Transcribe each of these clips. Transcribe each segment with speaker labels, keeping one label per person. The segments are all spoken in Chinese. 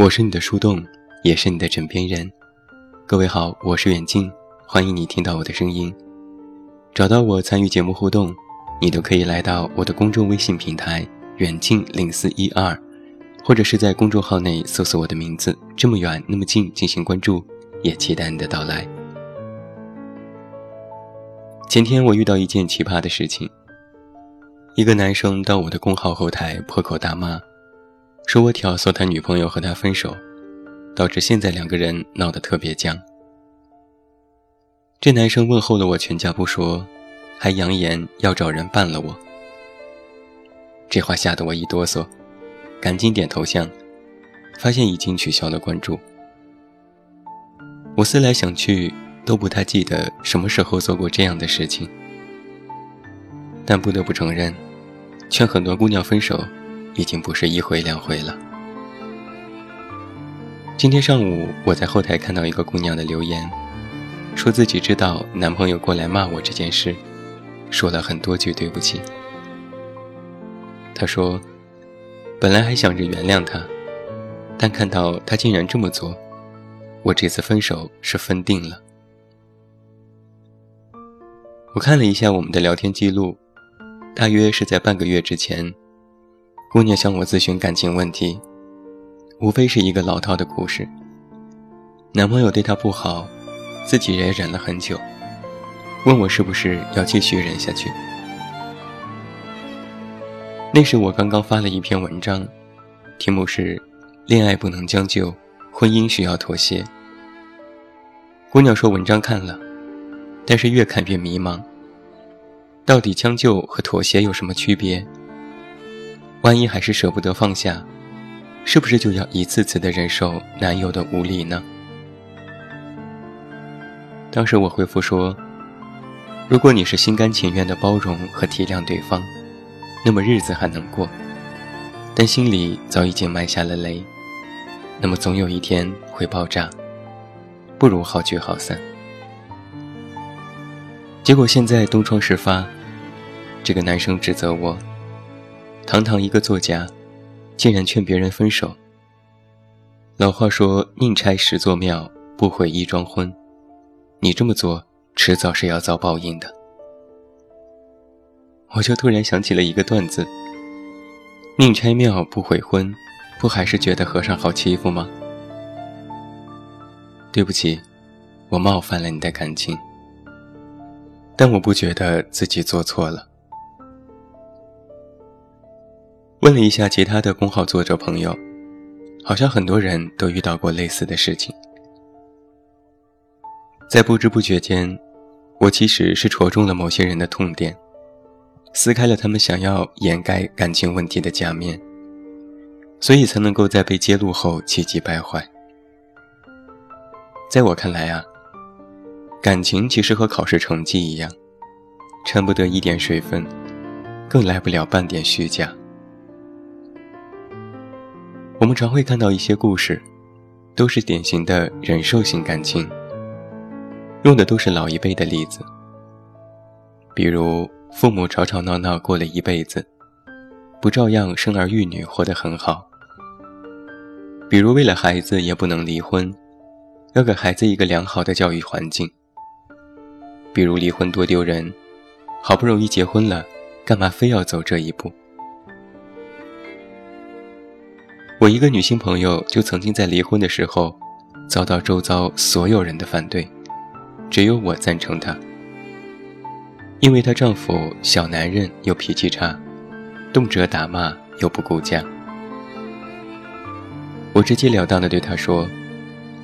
Speaker 1: 我是你的树洞，也是你的枕边人。各位好，我是远近，欢迎你听到我的声音。找到我参与节目互动，你都可以来到我的公众微信平台远近零四一二，或者是在公众号内搜索我的名字这么远那么近进行关注，也期待你的到来。前天我遇到一件奇葩的事情，一个男生到我的公号后台破口大骂。说我挑唆他女朋友和他分手，导致现在两个人闹得特别僵。这男生问候了我全家不说，还扬言要找人办了我。这话吓得我一哆嗦，赶紧点头像，发现已经取消了关注。我思来想去都不太记得什么时候做过这样的事情，但不得不承认，劝很多姑娘分手。已经不是一回两回了。今天上午，我在后台看到一个姑娘的留言，说自己知道男朋友过来骂我这件事，说了很多句对不起。她说，本来还想着原谅他，但看到他竟然这么做，我这次分手是分定了。我看了一下我们的聊天记录，大约是在半个月之前。姑娘向我咨询感情问题，无非是一个老套的故事。男朋友对她不好，自己也忍了很久，问我是不是要继续忍下去。那时我刚刚发了一篇文章，题目是“恋爱不能将就，婚姻需要妥协”。姑娘说文章看了，但是越看越迷茫，到底将就和妥协有什么区别？万一还是舍不得放下，是不是就要一次次的忍受男友的无理呢？当时我回复说：“如果你是心甘情愿的包容和体谅对方，那么日子还能过；但心里早已经埋下了雷，那么总有一天会爆炸，不如好聚好散。”结果现在东窗事发，这个男生指责我。堂堂一个作家，竟然劝别人分手。老话说“宁拆十座庙，不毁一桩婚”，你这么做，迟早是要遭报应的。我就突然想起了一个段子：“宁拆庙不悔婚，不还是觉得和尚好欺负吗？”对不起，我冒犯了你的感情，但我不觉得自己做错了。问了一下其他的公号作者朋友，好像很多人都遇到过类似的事情。在不知不觉间，我其实是戳中了某些人的痛点，撕开了他们想要掩盖感情问题的假面，所以才能够在被揭露后气急败坏。在我看来啊，感情其实和考试成绩一样，掺不得一点水分，更来不了半点虚假。我们常会看到一些故事，都是典型的忍受型感情，用的都是老一辈的例子，比如父母吵吵闹闹过了一辈子，不照样生儿育女活得很好；比如为了孩子也不能离婚，要给孩子一个良好的教育环境；比如离婚多丢人，好不容易结婚了，干嘛非要走这一步？我一个女性朋友就曾经在离婚的时候，遭到周遭所有人的反对，只有我赞成她，因为她丈夫小男人又脾气差，动辄打骂又不顾家。我直截了当的对她说：“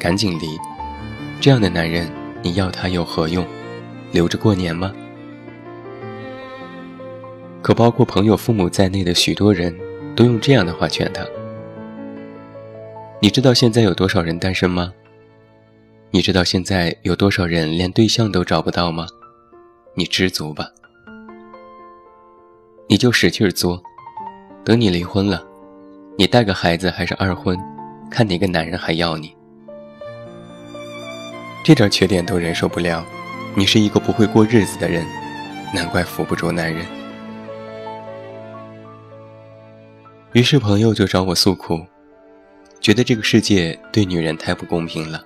Speaker 1: 赶紧离，这样的男人你要他有何用？留着过年吗？”可包括朋友、父母在内的许多人都用这样的话劝她。你知道现在有多少人单身吗？你知道现在有多少人连对象都找不到吗？你知足吧，你就使劲作，等你离婚了，你带个孩子还是二婚，看哪个男人还要你。这点缺点都忍受不了，你是一个不会过日子的人，难怪扶不住男人。于是朋友就找我诉苦。觉得这个世界对女人太不公平了。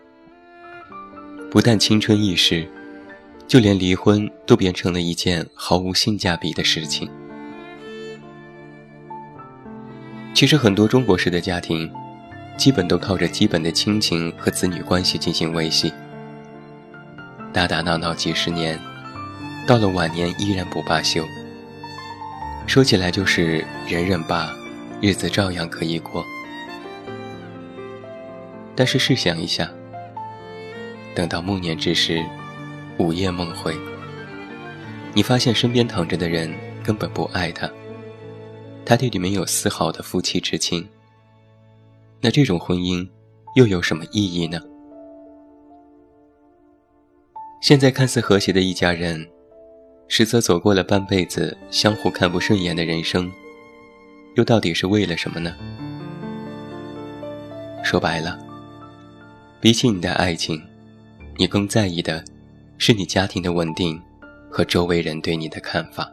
Speaker 1: 不但青春易逝，就连离婚都变成了一件毫无性价比的事情。其实，很多中国式的家庭，基本都靠着基本的亲情和子女关系进行维系，打打闹闹几十年，到了晚年依然不罢休。说起来就是忍忍吧，日子照样可以过。但是试想一下，等到暮年之时，午夜梦回，你发现身边躺着的人根本不爱他。他对你没有丝毫的夫妻之情，那这种婚姻又有什么意义呢？现在看似和谐的一家人，实则走过了半辈子相互看不顺眼的人生，又到底是为了什么呢？说白了，比起你的爱情，你更在意的是你家庭的稳定和周围人对你的看法。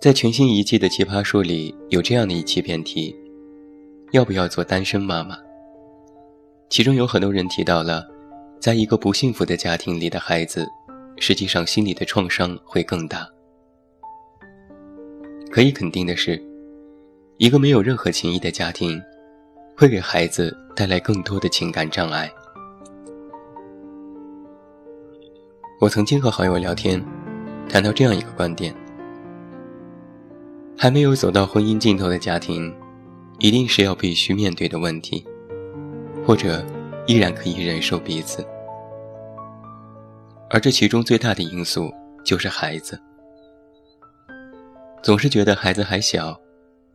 Speaker 1: 在全新一季的《奇葩说》里，有这样的一期辩题：要不要做单身妈妈？其中有很多人提到了，在一个不幸福的家庭里的孩子，实际上心里的创伤会更大。可以肯定的是，一个没有任何情谊的家庭，会给孩子带来更多的情感障碍。我曾经和好友聊天，谈到这样一个观点。还没有走到婚姻尽头的家庭，一定是要必须面对的问题，或者依然可以忍受彼此。而这其中最大的因素就是孩子，总是觉得孩子还小，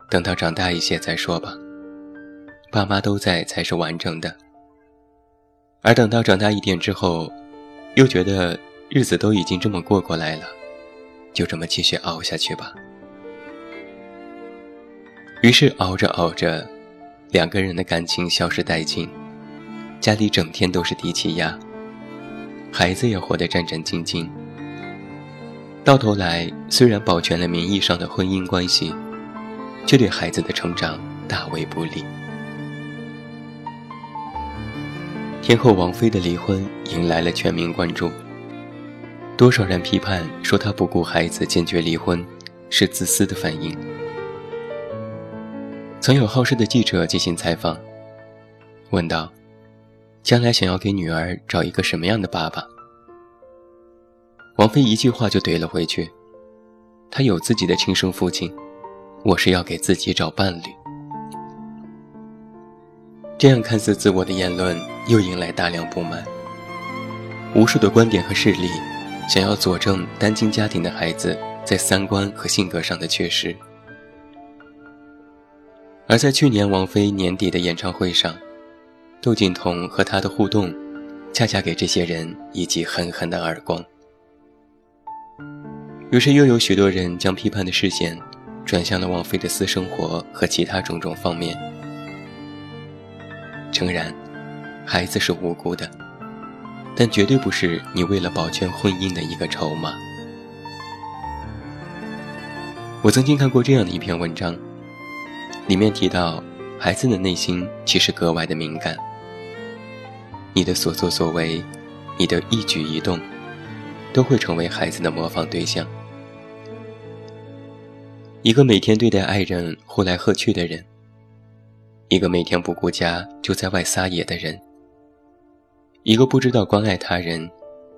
Speaker 1: 等到长大一些再说吧，爸妈都在才是完整的。而等到长大一点之后，又觉得日子都已经这么过过来了，就这么继续熬下去吧。于是熬着熬着，两个人的感情消失殆尽，家里整天都是低气压，孩子也活得战战兢兢。到头来，虽然保全了名义上的婚姻关系，却对孩子的成长大为不利。天后王菲的离婚迎来了全民关注，多少人批判说她不顾孩子坚决离婚，是自私的反应。曾有好事的记者进行采访，问道：“将来想要给女儿找一个什么样的爸爸？”王菲一句话就怼了回去：“她有自己的亲生父亲，我是要给自己找伴侣。”这样看似自我的言论又引来大量不满，无数的观点和势力想要佐证单亲家庭的孩子在三观和性格上的缺失。而在去年王菲年底的演唱会上，窦靖童和她的互动，恰恰给这些人一记狠狠的耳光。于是又有许多人将批判的视线转向了王菲的私生活和其他种种方面。诚然，孩子是无辜的，但绝对不是你为了保全婚姻的一个筹码。我曾经看过这样的一篇文章。里面提到，孩子的内心其实格外的敏感。你的所作所为，你的一举一动，都会成为孩子的模仿对象。一个每天对待爱人呼来喝去的人，一个每天不顾家就在外撒野的人，一个不知道关爱他人，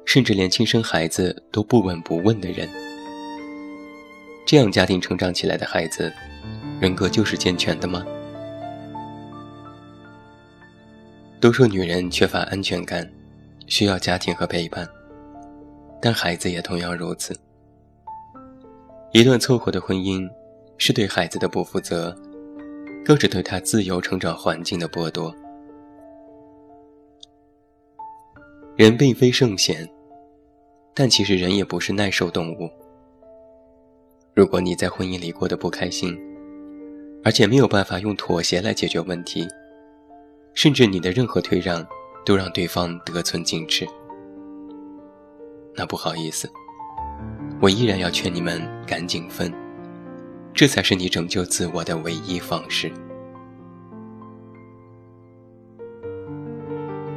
Speaker 1: 甚至连亲生孩子都不闻不问的人，这样家庭成长起来的孩子。人格就是健全的吗？都说女人缺乏安全感，需要家庭和陪伴，但孩子也同样如此。一段凑合的婚姻，是对孩子的不负责，更是对他自由成长环境的剥夺。人并非圣贤，但其实人也不是耐受动物。如果你在婚姻里过得不开心，而且没有办法用妥协来解决问题，甚至你的任何退让都让对方得寸进尺。那不好意思，我依然要劝你们赶紧分，这才是你拯救自我的唯一方式。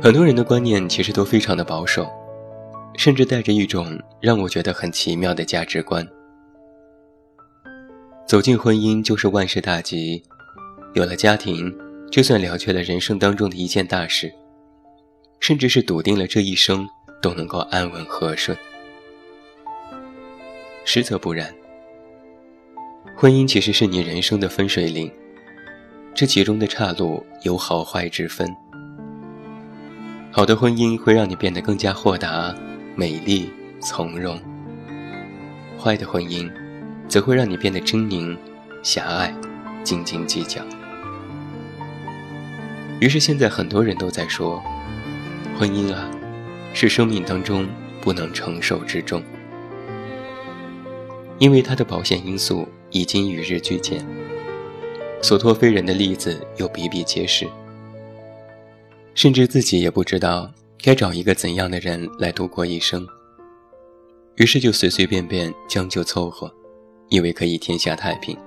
Speaker 1: 很多人的观念其实都非常的保守，甚至带着一种让我觉得很奇妙的价值观。走进婚姻就是万事大吉，有了家庭，就算了却了人生当中的一件大事，甚至是笃定了这一生都能够安稳和顺。实则不然，婚姻其实是你人生的分水岭，这其中的岔路有好坏之分。好的婚姻会让你变得更加豁达、美丽、从容；坏的婚姻，则会让你变得狰狞、狭隘、斤斤计较。于是现在很多人都在说，婚姻啊，是生命当中不能承受之重，因为它的保险因素已经与日俱减，所托非人的例子又比比皆是。甚至自己也不知道该找一个怎样的人来度过一生，于是就随随便便将就凑合，以为可以天下太平。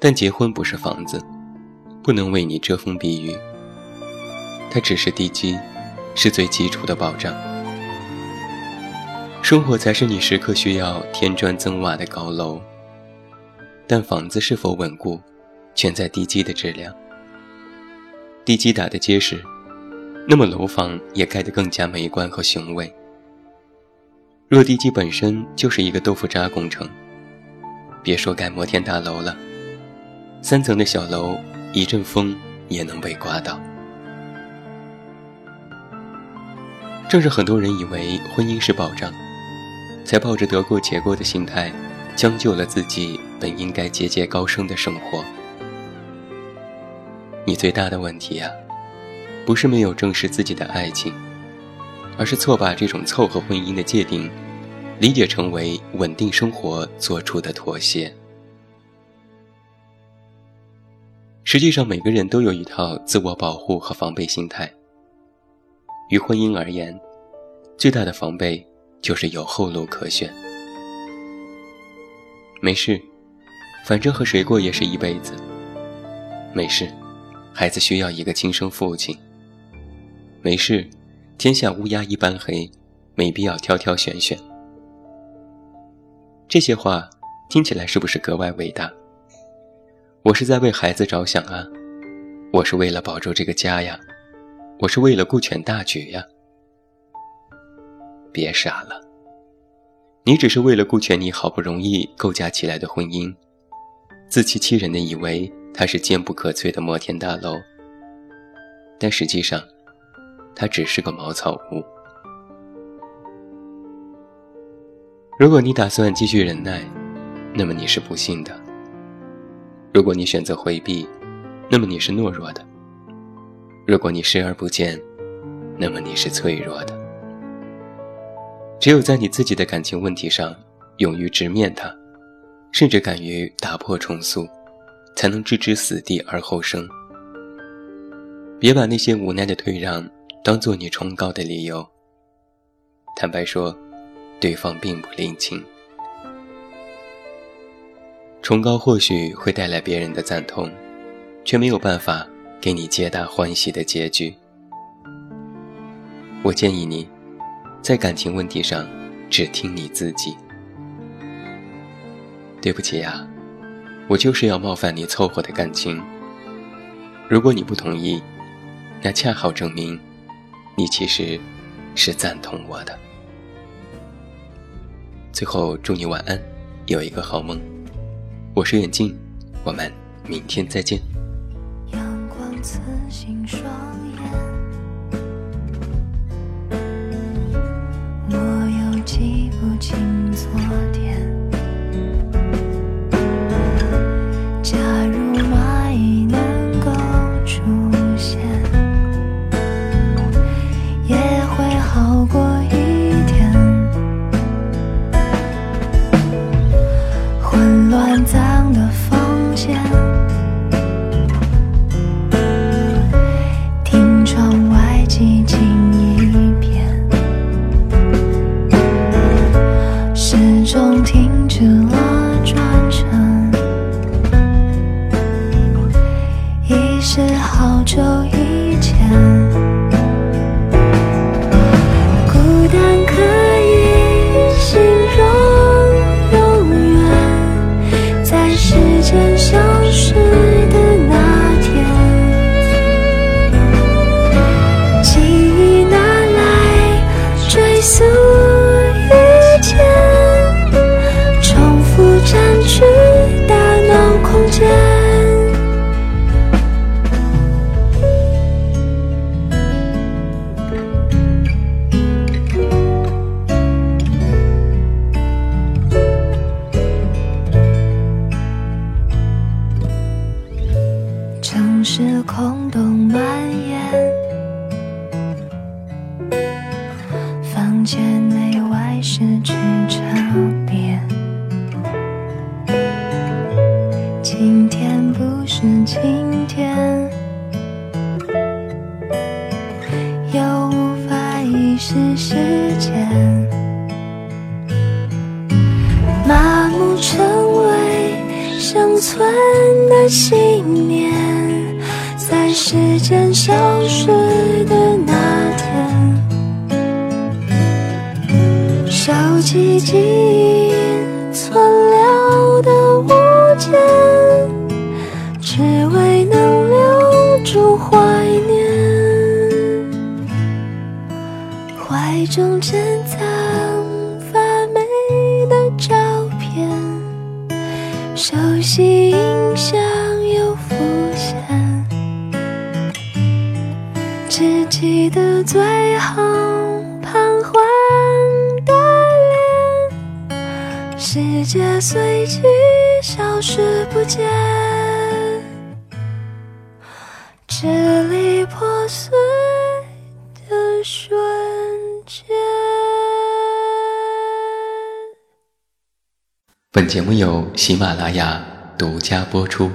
Speaker 1: 但结婚不是房子，不能为你遮风避雨，它只是地基，是最基础的保障。生活才是你时刻需要添砖增瓦的高楼，但房子是否稳固，全在地基的质量。地基打得结实，那么楼房也盖得更加美观和雄伟。若地基本身就是一个豆腐渣工程，别说盖摩天大楼了，三层的小楼一阵风也能被刮倒。正是很多人以为婚姻是保障，才抱着得过且过的心态，将就了自己本应该节节高升的生活。你最大的问题呀，不是没有正视自己的爱情，而是错把这种凑合婚姻的界定，理解成为稳定生活做出的妥协。实际上，每个人都有一套自我保护和防备心态。于婚姻而言，最大的防备就是有后路可选。没事，反正和谁过也是一辈子。没事。孩子需要一个亲生父亲。没事，天下乌鸦一般黑，没必要挑挑选选。这些话听起来是不是格外伟大？我是在为孩子着想啊，我是为了保住这个家呀，我是为了顾全大局呀。别傻了，你只是为了顾全你好不容易构架起来的婚姻，自欺欺人的以为。它是坚不可摧的摩天大楼，但实际上，它只是个茅草屋。如果你打算继续忍耐，那么你是不幸的；如果你选择回避，那么你是懦弱的；如果你视而不见，那么你是脆弱的。只有在你自己的感情问题上勇于直面它，甚至敢于打破重塑。才能置之死地而后生。别把那些无奈的退让当做你崇高的理由。坦白说，对方并不领情。崇高或许会带来别人的赞同，却没有办法给你皆大欢喜的结局。我建议你，在感情问题上只听你自己。对不起呀。我就是要冒犯你凑合的感情。如果你不同意，那恰好证明，你其实是赞同我的。最后祝你晚安，有一个好梦。我是远近，我们明天再见。阳光刺心双眼，
Speaker 2: よ信念，在时间消失的那天。收集记忆存留的物件，只为能留住怀念。怀中珍熟悉印象又浮现，只记得最后彷徨的脸。世界随即消失不见，支离破碎
Speaker 1: 本节目由喜马拉雅独家播出。